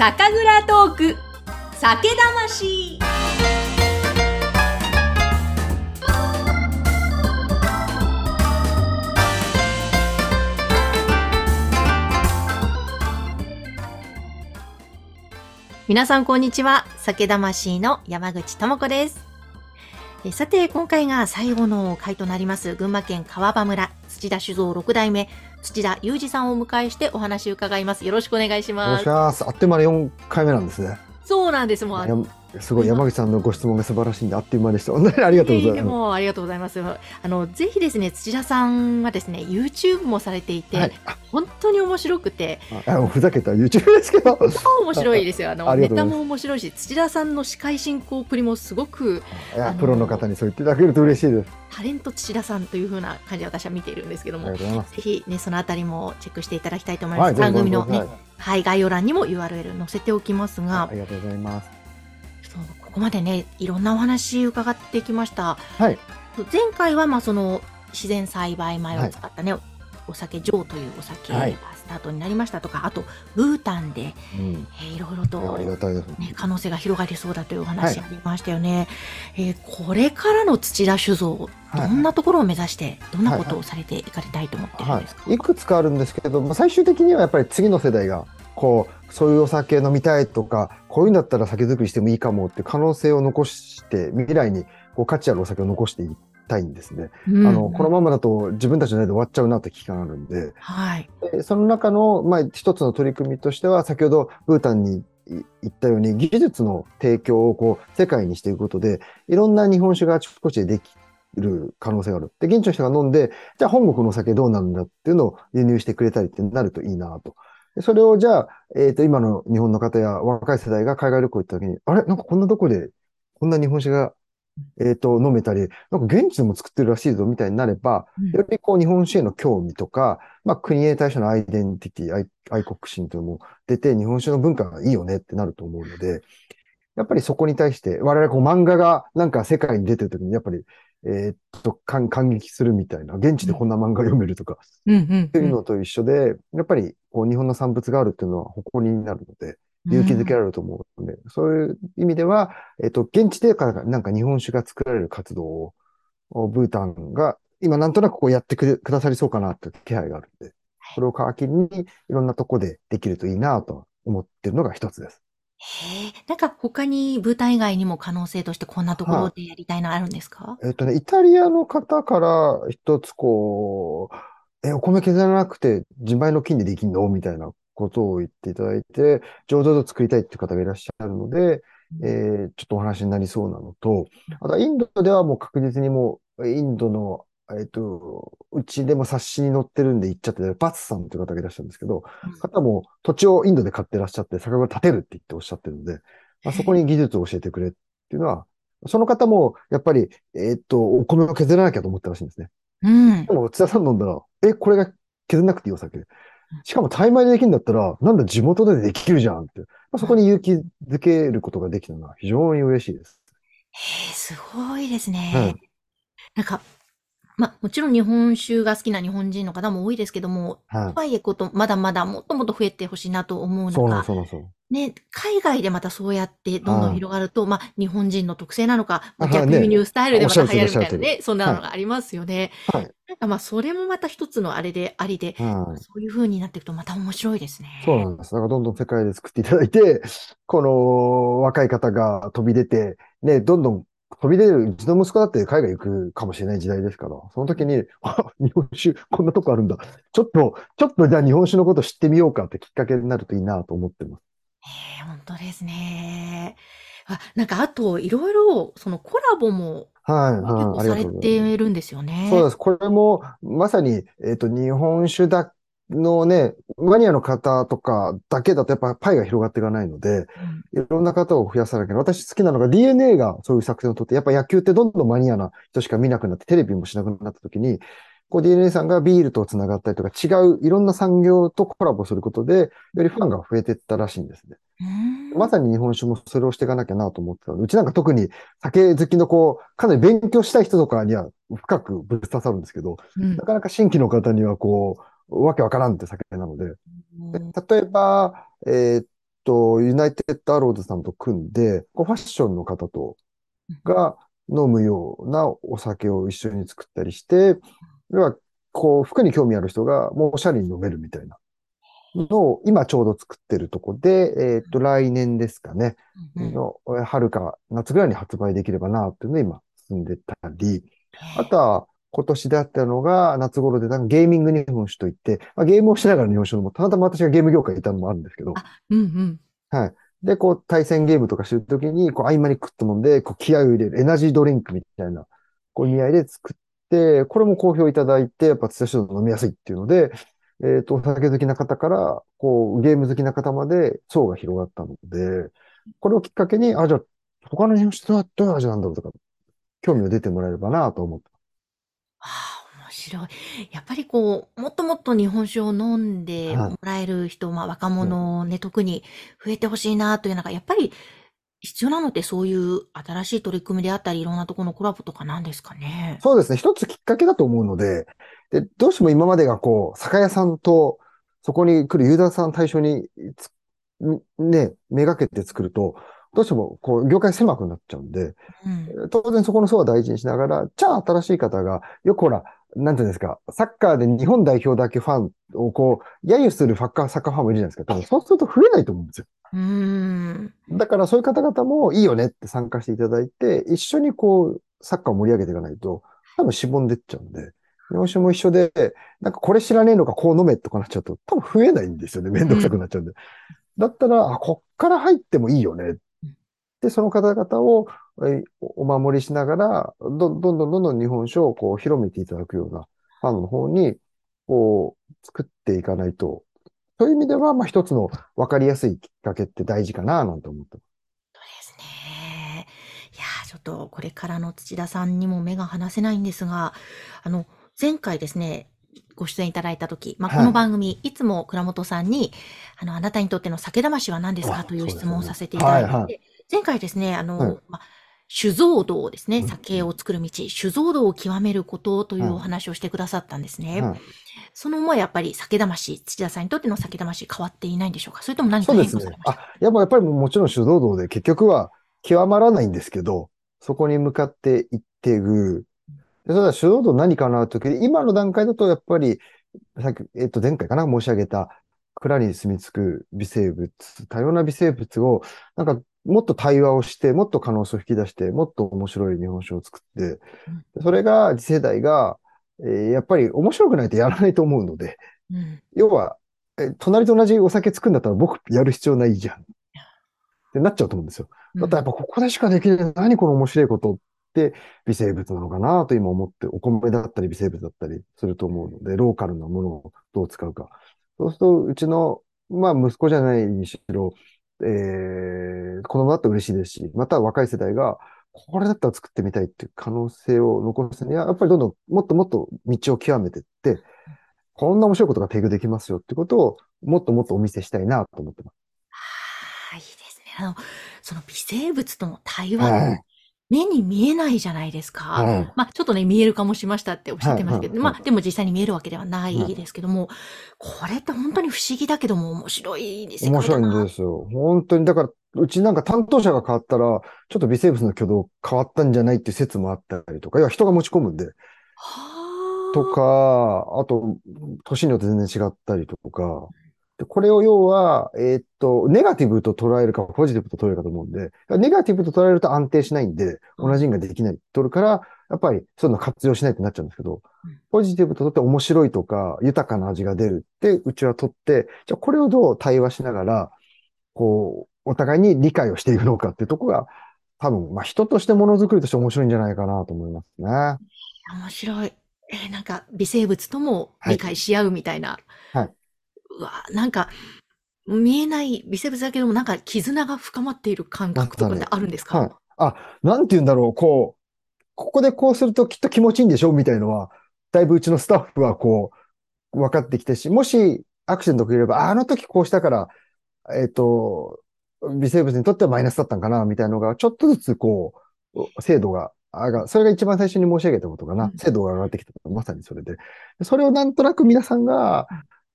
酒蔵トーク。酒魂。皆さんこんにちは。酒魂の山口智子です。えさて今回が最後の回となります。群馬県川場村。土田酒造6代目。土田裕二さんをお迎えしてお話を伺います。よろしくお願いしおます。願いします。あっという間に4回目なんですね。そうなんです。もうすごい山口さんのご質問が素晴らしいんで、あっという間でした。本当にありがとうございでまもありがとうございます。あのぜひですね土田さんはですね YouTube もされていて、す。はい。本当に面白くてあ、あふざけた YouTube ですけど。超面白いですよ。あのネタも面白いし土田さんの司会進行っぷりもすごくプロの方にそう言っていただけると嬉しいです。タレント土田さんという風な感じで私は見ているんですけども。ぜひねそのあたりもチェックしていただきたいと思います。はい、番組のねはい概要欄にも URL 載せておきますがあ、りがとうございます。ここまでねいろんなお話伺ってきました。はい。前回はまあその自然栽培米を使ったね、お酒ジョーというお酒がはいスタートになりましたとか、あとブータンで、うん。えーいろいろと。ね、可能性が広がりそうだというお話はありましたよね。えーこれからの土田酒造、はいどんなところを目指して、どんなことをされていかれたいと思ってるんはですか、い。いくつかあるんですけど、まあ、最終的にはやっぱり次の世代が、こう、そういうお酒飲みたいとか、こういうんだったら酒造りしてもいいかもって可能性を残して、未来にこう価値あるお酒を残していきたいんですね。うんあの、このままだと自分たちの代で終わっちゃうなって危機感があるんで、はい。でその中の、まあ、一つの取り組みとしては、先ほどブータンにい言ったように、技術の提供をこう世界にしていくことで、いろんな日本酒があちこちでできる可能性がある。で、現地の人が飲んで、じゃあ本国のお酒どうなんだっていうのを輸入してくれたりってなるといいなと。でそれをじゃあ、えっ、と、今の日本の方や若い世代が海外旅行行った時に、あれ？なんかこんなとこで、こんな日本酒が、えっ、と、飲めたり、なんか現地でも作ってるらしいぞみたいになれば、うん。よりこう日本酒への興味とか、まあ国へ対してのアイデンティティ、愛愛国心というのも出て、日本酒の文化がいいよねってなると思うので、やっぱりそこに対して、我々こう漫画がなんか世界に出てるときに、やっぱり、えーっと、感感激するみたいな、現地でこんな漫画読めるとか、うんうんっていうのと一緒で、やっぱりこう日本の産物があるっていうのは誇りになるので、勇気づけられると思うので、そういう意味では、えっと、現地でかなんか日本酒が作られる活動を、おブータンが今なんとなくこうやってくださりそうかなって気配があるんで、それを皮切りにいろんなとこでできるといいなと思ってるのが一つです。へえ、なんか他に舞台以外にも可能性としてこんなところでやりたいのあるんですか、えっとね、イタリアの方から一つこう、え、お米削らなくて自前の金でできんの？みたいなことを言っていただいて、醸造所作りたいっていう方がいらっしゃるので、えーちょっとお話になりそうなのと、あとはインドではもう確実にもう、インドの、えっと、うちでも冊子に載ってるんで行っちゃってて、バツさんという方がいらっしゃるんですけど、方も土地をインドで買ってらっしゃって、酒蔵建てるって言っておっしゃってるので、まあ、そこに技術を教えてくれっていうのは、その方も、やっぱり、えっと、お米を削らなきゃと思ったらしいんですね。うんで。も、津田さん飲んだら、え、これが削らなくていいお酒。しかも、タイ米でできるんだったら、なんだ、地元でできるじゃんって。まあ、そこに勇気づけることができたのは非常に嬉しいです。へえ、すごいですはねい。なんか、まあ、もちろん日本酒が好きな日本人の方も多いですけども、はとはいえこと、まだまだもっともっと増えてほしいなと思うい。そうのがなん、そう。ね、海外でまたそうやってどんどん広がると、まあ、日本人の特性なのか、まあはいね逆輸入スタイルでまた流行るみたいなね、そんなのがありますよね。はい。なんかまあ、それもまた一つのあれで、ありで、はい。そういう風になっていくとまた面白いですね。そうなんです。だからどんどん世界で作っていただいて、この若い方が飛び出て、ね、どんどん飛び出る、うちの息子だって海外行くかもしれない時代ですから、その時に、あ、日本酒、こんなとこあるんだ。ちょっと、ちょっとじゃあ日本酒のこと知ってみようかってきっかけになるといいなと思ってます。ええ本当ですね。あ、なんかあと、いろいろ、そのコラボもはい、結はい、あり構されがとうございます。てるんですよね。そうです。これも、まさに、えっと、日本酒だ、のね、マニアの方とかだけだとやっぱパイが広がっていかないので、うんいろんな方を増やさなきゃ。私好きなのが DNA がそういう作戦をとって、やっぱ野球ってどんどんマニアな人しか見なくなって、テレビもしなくなった時に、こう DNA さんがビールと繋がったりとか違ういろんな産業とコラボすることで、よりファンが増えていったらしいんですね。うんまさに日本酒もそれをしていかなきゃなと思ってたので、うちなんか特に酒好きのこう、かなり勉強したい人とかには深くぶっ刺さるんですけど、うんなかなか新規の方にはこう、わけわからんって酒なので、で例えば、えーっと、と、ユナイテッドアローズさんと組んで、こうファッションの方と、が飲むようなお酒を一緒に作ったりして、要は、こう、服に興味ある人がもうおしゃれに飲めるみたいなのを今ちょうど作ってるとこで、えっ、と、来年ですかね、の春か夏ぐらいに発売できればな、っていうのを今進んでたり、あとは、今年であったのが、夏頃でゲーミング日本酒といって、まあ、ゲームをしながら日本酒も、たまたま私がゲーム業界にいたのもあるんですけど。うんうん。はい。で、こう、対戦ゲームとかしてるときに、こう、合間に食ったもんで、こう、気合を入れる、エナジードリンクみたいな、こう、意味合いで作って、これも好評いただいて、やっぱ、津田市飲みやすいっていうので、えっ、ー、と、お酒好きな方から、こう、ゲーム好きな方まで層が広がったので、これをきっかけに、あ、じゃあ、他の日本酒はどういう味なんだろうとか、興味を出てもらえればなと思って。ああ、面白い。やっぱりこう、もっともっと日本酒を飲んでもらえる人、まあ若者ね、特に増えてほしいなというのが、やっぱり必要なのってそういう新しい取り組みであったり、いろんなところのコラボとかなんですかね？そうですね。一つきっかけだと思うので、で、どうしても今までがこう、酒屋さんと、そこに来るユーザーさん対象にね、めがけて作ると、どうしても、こう、業界狭くなっちゃうんで、うん、当然そこの層は大事にしながら、じゃあ新しい方が、よくほら、なんていうんですか、サッカーで日本代表だけファンをこう、揶揄するファッカー、サッカーファンもいるじゃないですか。多分そうすると増えないと思うんですよ。うんだからそういう方々もいいよねって参加していただいて、一緒にこう、サッカーを盛り上げていかないと、多分しぼんでっちゃうんで、日本酒も一緒で、なんかこれ知らねえのかこう飲めとかなっちゃうと、多分増えないんですよね。めんどくさくなっちゃうんで。だったら、あ、こっから入ってもいいよねで、その方々をお守りしながら、どんどんどんどんどん日本酒をこう広めていただくようなファンの方に、こう、作っていかないと、そういう意味では、まあ一つの分かりやすいきっかけって大事かな、なんて思ってます。そうですね。いやちょっとこれからの土田さんにも目が離せないんですが、あの、前回ですね、ご出演いただいたとき、まあ、この番組、はい、いつも倉本さんに、あの、あなたにとっての酒魂は何ですかという質問をさせていただいて、はいはい、前回ですね、あの、はい、まあ、酒造道ですね、酒を作る道、酒造道を極めることというお話をしてくださったんですね。はい、その思いやっぱり酒魂、土田さんにとっての酒魂変わっていないんでしょうか？それとも何か変化されました？そうですね。あ、やっぱやっぱりもちろん酒造道で結局は極まらないんですけど、そこに向かっていっていく。でそれは酒造道何かなという時に、今の段階だとやっぱり、さっき、えっと、前回かな申し上げた、蔵に住み着く微生物、多様な微生物を、なんかもっと対話をして、もっと可能性を引き出して、もっと面白い日本酒を作って、それが次世代が、えー、やっぱり面白くないとやらないと思うので、うん、要は、え隣と同じお酒作るんだったら僕やる必要ないじゃん。ってなっちゃうと思うんですよ。だったらやっぱここでしかできない、何この面白いことって微生物なのかなと今思って、お米だったり微生物だったりすると思うので、ローカルなものをどう使うか。そうすると、うちの、まあ息子じゃないにしろ、えー、子供だったら嬉しいですし、また若い世代が、これだったら作ってみたいっていう可能性を残すには、やっぱりどんどんもっともっと道を極めていって、こんな面白いことが提供できますよってことを、もっともっとお見せしたいなと思ってます。ああ、いいですね。あの、その微生物との対話、はい、目に見えないじゃないですか。はい、まあ、ちょっとね、見えるかもしましたっておっしゃってますけど、はいはいはい、まあ、でも実際に見えるわけではないですけども、これって本当に不思議だけども面白いですよね。面白いんですよ。本当に、だから、うちなんか担当者が変わったら、ちょっと微生物の挙動変わったんじゃないっていう説もあったりとか、いや、人が持ち込むんで。とか、あと、年によって全然違ったりとか、でこれを要は、えー、っと、ネガティブと捉えるか、ポジティブと捉えるかと思うんで、ネガティブと捉えると安定しないんで、同じができない。取るから、やっぱりそういうの活用しないってなっちゃうんですけど、ポジティブと取って面白いとか、豊かな味が出るって、うちは取って、じゃあこれをどう対話しながら、こう、お互いに理解をしていくのかっていうところが、多分、まあ人としてものづくりとして面白いんじゃないかなと思いますね。面白い。えー、なんか微生物とも理解し合うみたいな。はい。はいうわ、なんか、見えない微生物だけども、なんか絆が深まっている感覚とかってあるんですか、はい、あ、なんて言うんだろう、こう、ここでこうするときっと気持ちいいんでしょ？みたいのは、だいぶうちのスタッフはこう、分かってきてし、もしアクシデントがいれば、あの時こうしたから、えっ、ー、と、微生物にとってはマイナスだったんかな、みたいなのが、ちょっとずつこう、精度が上が、それが一番最初に申し上げたことかな。精度が上がってきたまさにそれで。それをなんとなく皆さんが、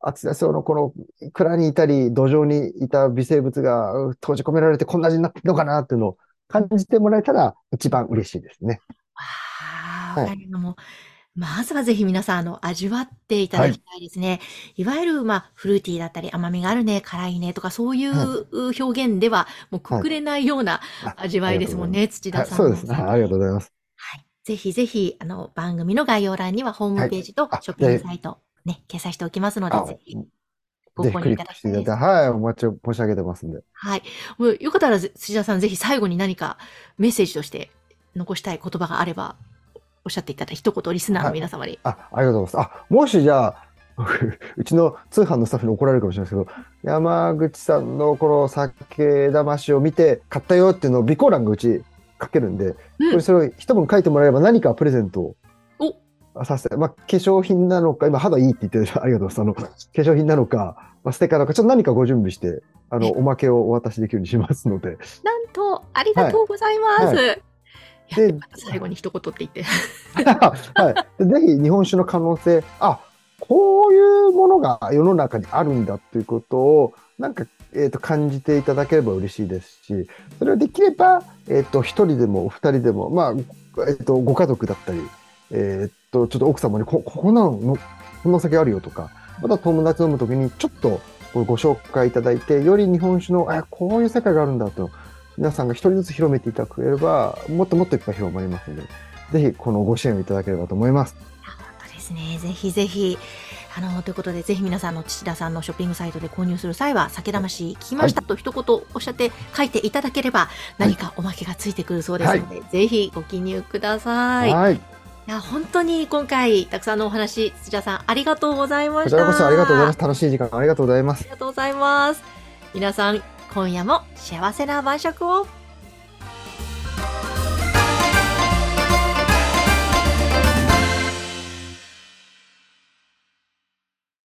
暑田草のこの蔵にいたり、土壌にいた微生物がう閉じ込められてこんな味になってるのかなっていうのを感じてもらえたら一番嬉しいですね。わあ、はいわかりまもうまずはぜひ皆さん、あの、味わっていただきたいですね。い、わゆる、まあ、フルーティーだったり、甘みがあるね、辛いねとか、そういうは表現では、もうくくれないようなあ味わいですもんね、土はい、田さんのそうですね。はい、ありがとうございます。はい。ぜひぜひ、あの、番組の概要欄にはホームページとあショッピングサイト、ね、掲載しておきますので、あぜひご購入いただいではい、お待ちを申し上げてますんで。はい。もうよかったら、土田さん、ぜひ最後に何かメッセージとして残したい言葉があれば、おっしゃっていただいた一言、リスナーの皆様に。あ、ありがとうございます。あ、もしじゃあ、うちの通販のスタッフに怒られるかもしれないですけど、山口さんのこの酒魂を見て買ったよっていうのを備考欄がうち書けるんで、うんこれそれを一文書いてもらえれば何かプレゼントおをさせて、まあ、化粧品なのか、今肌いいって言ってる ありがとうございます。あの、化粧品なのか、まあ、ステッカーなのか、ちょっと何かご準備して、あの、えおまけをお渡しできるようにしますので。なんと、ありがとうございます。はいやでよかった最後に一言って言って。はい。でぜひ日本酒の可能性、あ、こういうものが世の中にあるんだっていうことを、なんか、えっ、と、感じていただければ嬉しいですし、それをできれば、えっ、と、一人でもお二人でも、まあ、えっ、と、ご家族だったり、えっ、と、ちょっと奥様に、こ、ここなの、こんなお酒あるよとか、また友達飲むときに、ちょっとごご紹介いただいて、より日本酒の、あ、こういう世界があるんだと、皆さんが一人ずつ広めていただければ、もっともっといっぱい広まりますので、ぜひこのご支援をいただければと思います。本当ですね。ぜひぜひ。あの、ということで、ぜひ皆さんの土田さんのショッピングサイトで購入する際は、酒魂聞きましたと一言おっしゃって書いていただければ、何かおまけがついてくるそうですので、ぜひご記入ください。い、はい。や、本当に今回、たくさんのお話、土田さん、ありがとうございました。こちらこそありがとうございます。楽しい時間ありがとうございますあ。りがとうございます。皆さん、今夜も幸せな晩酌を。